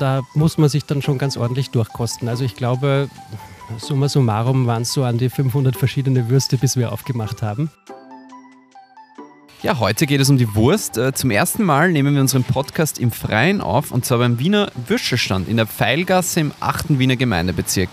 da muss man sich dann schon ganz ordentlich durchkosten. Also ich glaube, summa summarum waren es so an die 500 verschiedene Würste, bis wir aufgemacht haben. Ja, heute geht es um die Wurst. Äh, zum ersten Mal nehmen wir unseren Podcast im Freien auf und zwar beim Wiener Würstelstand in der Pfeilgasse im 8. Wiener Gemeindebezirk.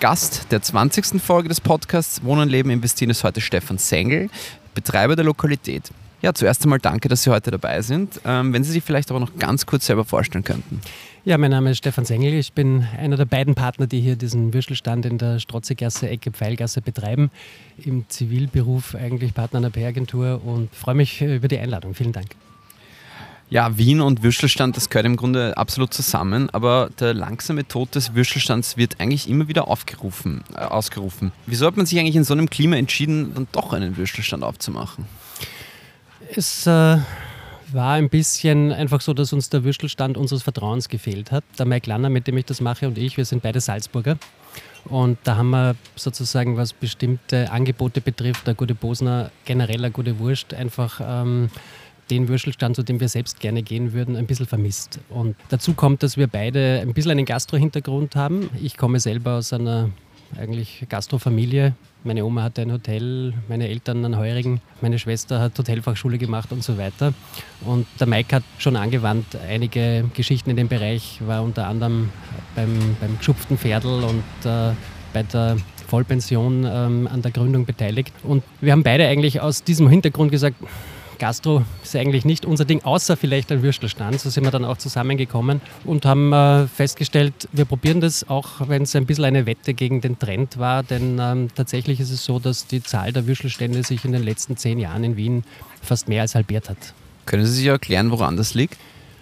Gast der 20. Folge des Podcasts Wohnen, Leben, Investieren ist heute Stefan Sengel, Betreiber der Lokalität. Ja, zuerst einmal danke, dass Sie heute dabei sind. Ähm, wenn Sie sich vielleicht aber noch ganz kurz selber vorstellen könnten. Ja, mein Name ist Stefan Sengel. Ich bin einer der beiden Partner, die hier diesen Würstelstand in der Strotzegasse, Ecke Pfeilgasse betreiben. Im Zivilberuf eigentlich Partner einer PR-Agentur und freue mich über die Einladung. Vielen Dank. Ja, Wien und Würstelstand, das gehört im Grunde absolut zusammen, aber der langsame Tod des Würstelstands wird eigentlich immer wieder aufgerufen, äh, ausgerufen. Wieso hat man sich eigentlich in so einem Klima entschieden, dann doch einen Würstelstand aufzumachen? Es äh, war ein bisschen einfach so, dass uns der Würstelstand unseres Vertrauens gefehlt hat. Der Mike Lanner, mit dem ich das mache, und ich, wir sind beide Salzburger. Und da haben wir sozusagen, was bestimmte Angebote betrifft, der gute Bosner, generell eine gute Wurst, einfach ähm, den Würstelstand, zu dem wir selbst gerne gehen würden, ein bisschen vermisst. Und dazu kommt, dass wir beide ein bisschen einen Gastro-Hintergrund haben. Ich komme selber aus einer eigentlich Gastrofamilie. Meine Oma hatte ein Hotel, meine Eltern einen Heurigen, meine Schwester hat Hotelfachschule gemacht und so weiter. Und der Mike hat schon angewandt einige Geschichten in dem Bereich, war unter anderem beim, beim geschupften Pferdl und äh, bei der Vollpension ähm, an der Gründung beteiligt. Und wir haben beide eigentlich aus diesem Hintergrund gesagt, Gastro ist eigentlich nicht unser Ding, außer vielleicht ein Würstelstand. So sind wir dann auch zusammengekommen und haben äh, festgestellt, wir probieren das, auch wenn es ein bisschen eine Wette gegen den Trend war. Denn ähm, tatsächlich ist es so, dass die Zahl der Würstelstände sich in den letzten zehn Jahren in Wien fast mehr als halbiert hat. Können Sie sich erklären, woran das liegt?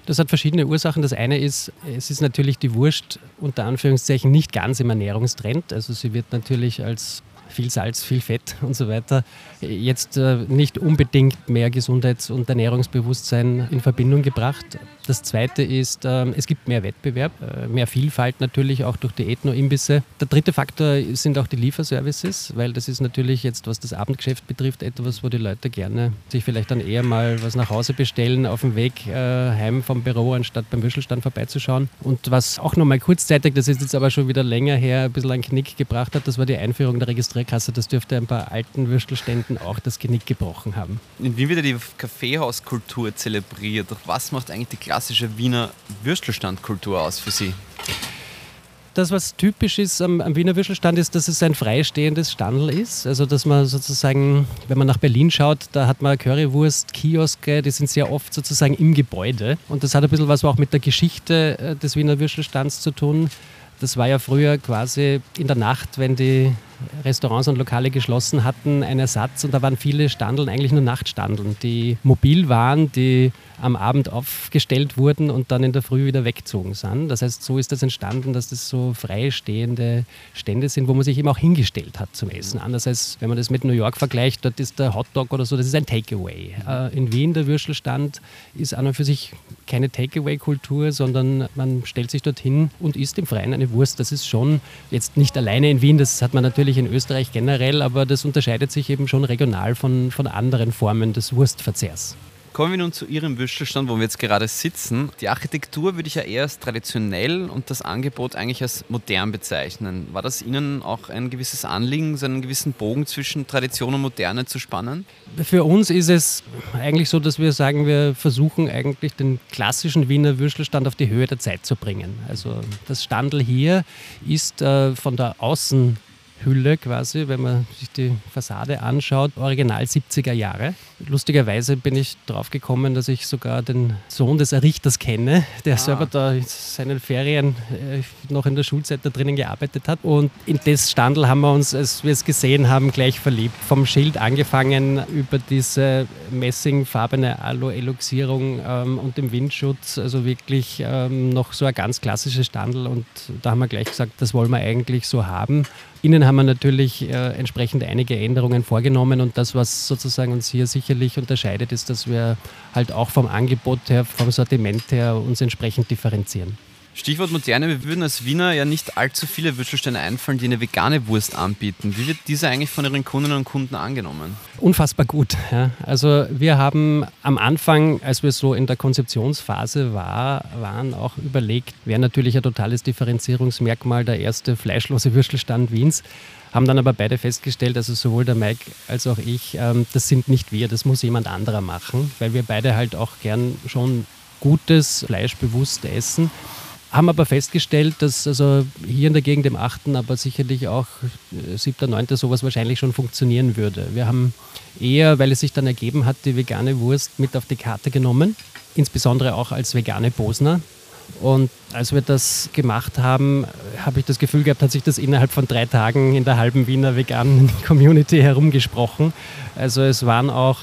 Das hat verschiedene Ursachen. Das eine ist, es ist natürlich die Wurst unter Anführungszeichen nicht ganz im Ernährungstrend. Also sie wird natürlich als viel Salz, viel Fett und so weiter, jetzt äh, nicht unbedingt mehr Gesundheits- und Ernährungsbewusstsein in Verbindung gebracht. Das Zweite ist, äh, es gibt mehr Wettbewerb, äh, mehr Vielfalt natürlich auch durch die Ethno-Imbisse. Der dritte Faktor sind auch die Lieferservices, weil das ist natürlich jetzt, was das Abendgeschäft betrifft, etwas, wo die Leute gerne sich vielleicht dann eher mal was nach Hause bestellen auf dem Weg heim vom Büro, anstatt beim Würstelstand vorbeizuschauen. Und was auch nochmal kurzzeitig, das ist jetzt aber schon wieder länger her, ein bisschen einen Knick gebracht hat, das war die Einführung der Registrierung Kasse, das dürfte ein paar alten Würstelständen auch das Genick gebrochen haben. In Wien wird die Kaffeehauskultur zelebriert. Doch was macht eigentlich die klassische Wiener Würstelstandkultur aus für Sie? das, was typisch ist am, am, Wiener Würstelstand, ist, dass es ein freistehendes Standel ist. Also, dass man sozusagen, wenn man nach Berlin schaut, da hat man Currywurst, Kioske, die sind sehr oft sozusagen im Gebäude. Und das hat ein bisschen was auch mit der Geschichte äh, des Wiener Würstelstands zu tun. Das war ja früher quasi in der Nacht, wenn die Restaurants und Lokale geschlossen hatten, ein Ersatz und da waren viele Standeln eigentlich nur Nachtstandeln, die mobil waren, die am Abend aufgestellt wurden und dann in der Früh wieder weggezogen sind. Das heißt, so ist das entstanden, dass das so freistehende Stände sind, wo man sich eben auch hingestellt hat zum Essen. Anders als wenn man das mit New York vergleicht, dort ist der Hotdog oder so, das ist ein Takeaway. Äh, in Wien der Würstelstand ist an und für sich keine Takeaway-Kultur, sondern man stellt sich dorthin und isst im Freien eine Wurst. Das ist schon jetzt nicht alleine in Wien, das hat man natürlich natürlich in Österreich generell, aber das unterscheidet sich eben schon regional von, von anderen Formen des Wurstverzehrs. Kommen wir nun zu Ihrem Würstelstand, wo wir jetzt gerade sitzen. Die Architektur würde ich ja eher als traditionell und das Angebot eigentlich als modern bezeichnen. War das Ihnen auch ein gewisses Anliegen, so einen gewissen Bogen zwischen Tradition und Moderne zu spannen? Für uns ist es eigentlich so, dass wir sagen, wir versuchen eigentlich den klassischen Wiener Würstelstand auf die Höhe der Zeit zu bringen. Also das Standel hier ist äh, von der Außen Hülle quasi, wenn man sich die Fassade anschaut, original 70er Jahre. Lustigerweise bin ich drauf gekommen, dass ich sogar den Sohn des Errichters kenne, der ah. selber da in seinen Ferien äh, noch in der Schulzeit da drinnen gearbeitet hat. Und in das Standel haben wir uns, als wir es gesehen haben, gleich verliebt. Vom Schild angefangen über diese messingfarbene Alu-Eluxierung ähm, und dem Windschutz, also wirklich ähm, noch so ein ganz klassisches Standel. Und da haben wir gleich gesagt, das wollen wir eigentlich so haben. Innen haben wir natürlich äh, entsprechend einige Änderungen vorgenommen und das, was sozusagen uns hier sicherlich unterscheidet, ist, dass wir halt auch vom Angebot her, vom Sortiment her uns entsprechend differenzieren. Stichwort moderne, wir würden als Wiener ja nicht allzu viele Würstelstände einfallen, die eine vegane Wurst anbieten. Wie wird diese eigentlich von Ihren Kundinnen und Kunden angenommen? Unfassbar gut. Ja. Also wir haben am Anfang, als wir so in der Konzeptionsphase war, waren, auch überlegt, wäre natürlich ein totales Differenzierungsmerkmal der erste fleischlose Würstelstand Wiens haben dann aber beide festgestellt, also sowohl der Mike als auch ich, ähm, das sind nicht wir, das muss jemand anderer machen, weil wir beide halt auch gern schon gutes Fleisch bewusst essen. Haben aber festgestellt, dass also hier in der Gegend im 8., aber sicherlich auch 7., äh, 9. sowas wahrscheinlich schon funktionieren würde. Wir haben eher, weil es sich dann ergeben hat, die vegane Wurst mit auf die Karte genommen, insbesondere auch als vegane Bosner. Und als wir das gemacht haben, habe ich das Gefühl gehabt, hat sich das innerhalb von drei Tagen in der halben Wiener veganen Community herumgesprochen. Also es waren auch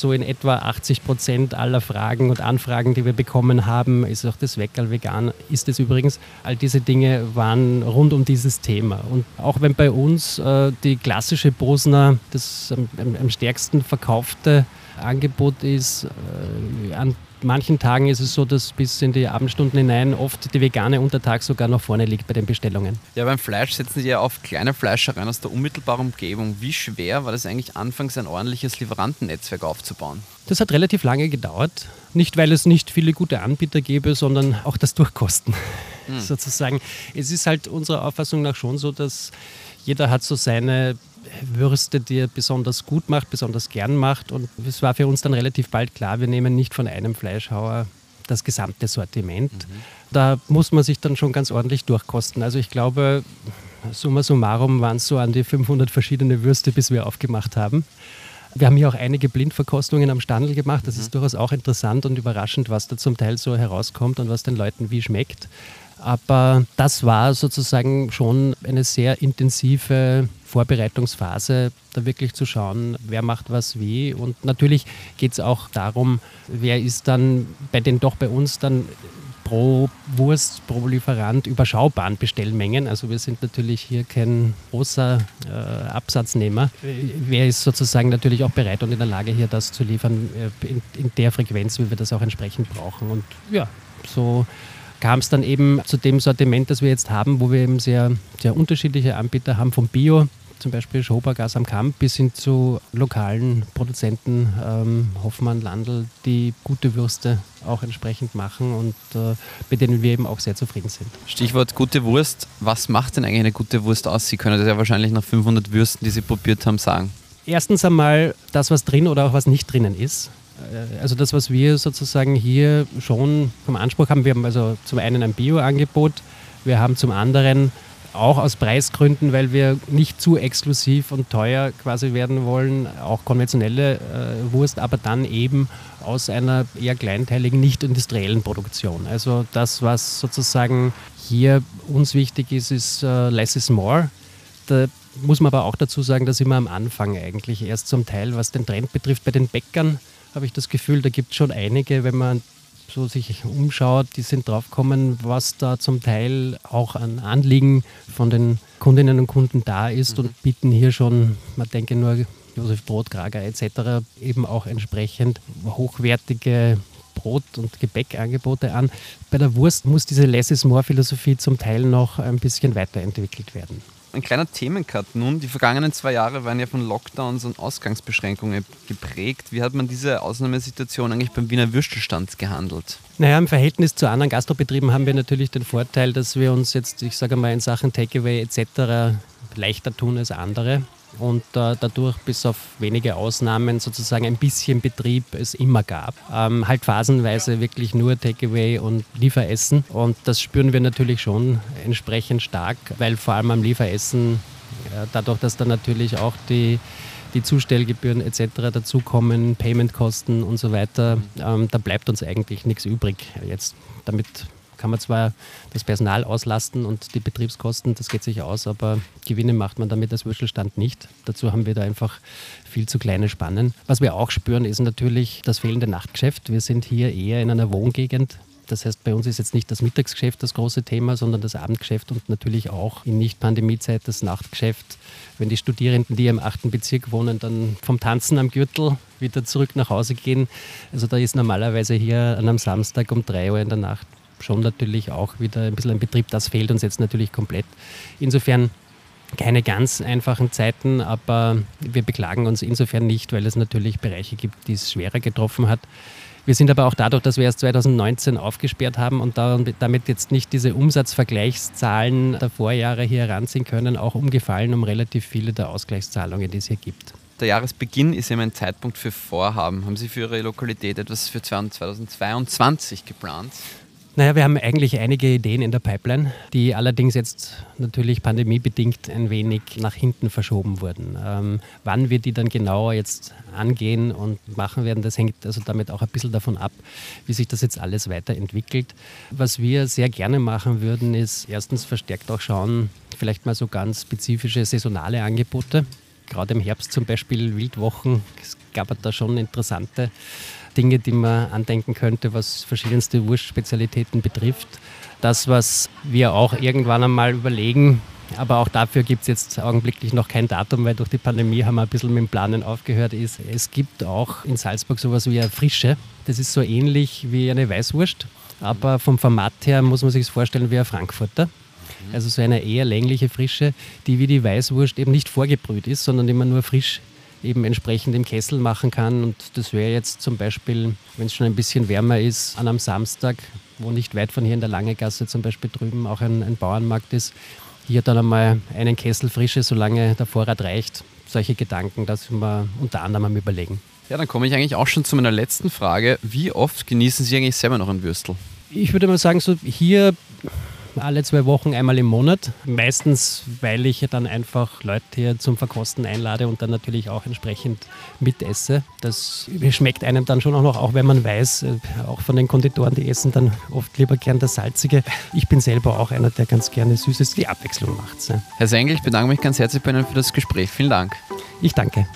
so in etwa 80 Prozent aller Fragen und Anfragen, die wir bekommen haben, ist auch das Weckerl vegan, ist es übrigens. All diese Dinge waren rund um dieses Thema. Und auch wenn bei uns äh, die klassische Bosner das am, am, stärksten verkaufte Angebot ist, äh, an manchen Tagen ist es so, dass bis in die Abendstunden hinein oft die vegane Untertag sogar noch vorne liegt bei den Bestellungen. Ja, beim Fleisch setzen Sie ja auf kleine Fleischereien aus der unmittelbaren Umgebung. Wie schwer war das eigentlich anfangs ein ordentliches Lieferantennetzwerk aufzubauen? Das hat relativ lange gedauert. Nicht, weil es nicht viele gute Anbieter gäbe, sondern auch das Durchkosten. Hm. Sozusagen. Es ist halt unserer Auffassung nach schon so, dass jeder hat so seine Würste, die er besonders gut macht, besonders gern macht. Und es war für uns dann relativ bald klar, wir nehmen nicht von einem Fleischhauer das gesamte Sortiment. Mhm. Da muss man sich dann schon ganz ordentlich durchkosten. Also ich glaube, summa summarum waren es so an die 500 verschiedene Würste, bis wir aufgemacht haben. Wir haben hier auch einige Blindverkostungen am Standel gemacht. Das mhm. ist durchaus auch interessant und überraschend, was da zum Teil so herauskommt und was den Leuten wie schmeckt. Aber das war sozusagen schon eine sehr intensive Vorbereitungsphase, da wirklich zu schauen, wer macht was wie. Und natürlich geht es auch darum, wer ist dann bei den doch bei uns dann pro Wurst, pro Lieferant überschaubaren Bestellmengen. Also wir sind natürlich hier kein großer äh, Absatznehmer. Wer ist sozusagen natürlich auch bereit und in der Lage, hier das zu liefern äh, in, in der Frequenz, wie wir das auch entsprechend brauchen. Und ja, so kam es dann eben zu dem Sortiment, das wir jetzt haben, wo wir eben sehr, sehr unterschiedliche Anbieter haben, vom Bio, zum Beispiel Schobergas am Kamp, bis hin zu lokalen Produzenten, ähm, Hoffmann, Landl, die gute Würste auch entsprechend machen und äh, bei denen wir eben auch sehr zufrieden sind. Stichwort gute Wurst. Was macht denn eigentlich eine gute Wurst aus? Sie können das ja wahrscheinlich nach 500 Würsten, die Sie probiert haben, sagen. Erstens einmal das, was drin oder auch was nicht drinnen ist. Äh, also das, was wir sozusagen hier schon vom Anspruch haben, wir haben also zum einen ein Bio-Angebot, wir haben zum anderen auch aus Preisgründen, weil wir nicht zu exklusiv und teuer quasi werden wollen, auch konventionelle äh, Wurst, aber dann eben aus einer eher kleinteiligen, nicht industriellen Produktion. Also das, was sozusagen hier uns wichtig ist, ist uh, less is more. Da muss man aber auch dazu sagen, dass immer am Anfang eigentlich erst zum Teil, was den Trend betrifft, bei den Bäckern habe ich das Gefühl, da gibt es schon einige, wenn man so sich umschaut, die sind draufgekommen, was da zum Teil auch an Anliegen von den Kundinnen und Kunden da ist mhm. und bieten hier schon, man denke nur Josef Brotkrager etc., eben auch entsprechend hochwertige Brot- und Gebäckangebote an. Bei der Wurst muss diese Less is More Philosophie zum Teil noch ein bisschen weiterentwickelt werden ein kleiner Themencut nun. Die vergangenen zwei Jahre waren ja von Lockdowns und Ausgangsbeschränkungen geprägt. Wie hat man diese Ausnahmesituation eigentlich beim Wiener Würstelstand gehandelt? Naja, im Verhältnis zu anderen Gastrobetrieben haben wir natürlich den Vorteil, dass wir uns jetzt, ich sage mal, in Sachen Takeaway etc. leichter tun als andere und äh, dadurch bis auf wenige Ausnahmen sozusagen ein bisschen Betrieb es immer gab. Ähm, halt phasenweise wirklich nur Takeaway und Lieferessen und das spüren wir natürlich schon entsprechend stark, weil vor allem am Lieferessen, äh, dadurch, dass dann natürlich auch die die Zustellgebühren etc. dazukommen, Paymentkosten und so weiter, ähm, da bleibt uns eigentlich nichts übrig. Jetzt damit kann man zwar das Personal auslasten und die Betriebskosten, das geht sich aus, aber Gewinne macht man damit als Würstelstand nicht. Dazu haben wir da einfach viel zu kleine Spannen. Was wir auch spüren, ist natürlich das fehlende Nachtgeschäft. Wir sind hier eher in einer Wohngegend. Das heißt, bei uns ist jetzt nicht das Mittagsgeschäft das große Thema, sondern das Abendgeschäft und natürlich auch in Nicht-Pandemie-Zeit das Nachtgeschäft. Wenn die Studierenden, die im achten Bezirk wohnen, dann vom Tanzen am Gürtel wieder zurück nach Hause gehen. Also da ist normalerweise hier an einem Samstag um drei Uhr in der Nacht schon natürlich auch wieder ein bisschen ein Betrieb. Das fehlt uns jetzt natürlich komplett. Insofern keine ganz einfachen Zeiten, aber wir beklagen uns insofern nicht, weil es natürlich Bereiche gibt, die es schwerer getroffen hat. Wir sind aber auch dadurch, dass wir erst 2019 aufgesperrt haben und damit jetzt nicht diese Umsatzvergleichszahlen der Vorjahre hier heranziehen können, auch umgefallen um relativ viele der Ausgleichszahlungen, die es hier gibt. Der Jahresbeginn ist ja ein Zeitpunkt für Vorhaben. Haben Sie für Ihre Lokalität etwas für 2022 geplant? Naja, wir haben eigentlich einige Ideen in der Pipeline, die allerdings jetzt natürlich pandemiebedingt ein wenig nach hinten verschoben wurden. Ähm, wann wir die dann genauer jetzt angehen und machen werden, das hängt also damit auch ein bisschen davon ab, wie sich das jetzt alles weiterentwickelt. Was wir sehr gerne machen würden, ist erstens verstärkt auch schauen, vielleicht mal so ganz spezifische saisonale Angebote. Gerade im Herbst zum Beispiel Wildwochen, es gab da schon interessante Dinge, die man andenken könnte, was verschiedenste Wurstspezialitäten betrifft. Das, was wir auch irgendwann einmal überlegen, aber auch dafür gibt es jetzt augenblicklich noch kein Datum, weil durch die Pandemie haben wir ein bisschen mit dem Planen aufgehört. Ist, es gibt auch in Salzburg sowas wie eine Frische. Das ist so ähnlich wie eine Weißwurst, aber vom Format her muss man sich es vorstellen wie ein Frankfurter. Also so eine eher längliche Frische, die wie die Weißwurst eben nicht vorgebrüht ist, sondern immer nur frisch eben entsprechend im Kessel machen kann. Und das wäre jetzt zum Beispiel, wenn es schon ein bisschen wärmer ist, an einem Samstag, wo nicht weit von hier in der Langegasse zum Beispiel drüben auch ein, ein Bauernmarkt ist, hier dann einmal einen Kessel Frische, solange der Vorrat reicht. Solche Gedanken, das wir unter anderem am Überlegen. Ja, dann komme ich eigentlich auch schon zu meiner letzten Frage. Wie oft genießen Sie eigentlich selber noch ein Würstel? Ich würde mal sagen, so hier alle zwei Wochen einmal im Monat. Meistens, weil ich dann einfach Leute hier zum Verkosten einlade und dann natürlich auch entsprechend mitesse. Das schmeckt einem dann schon auch noch, auch wenn man weiß, äh, auch von den Konditoren, die essen dann oft lieber gern das Salzige. Ich bin selber auch einer, der ganz gerne Süßes. Die Abwechslung macht. Herr Sengel, ich bedanke mich ganz herzlich bei Ihnen für das Gespräch. Vielen Dank. Ich danke.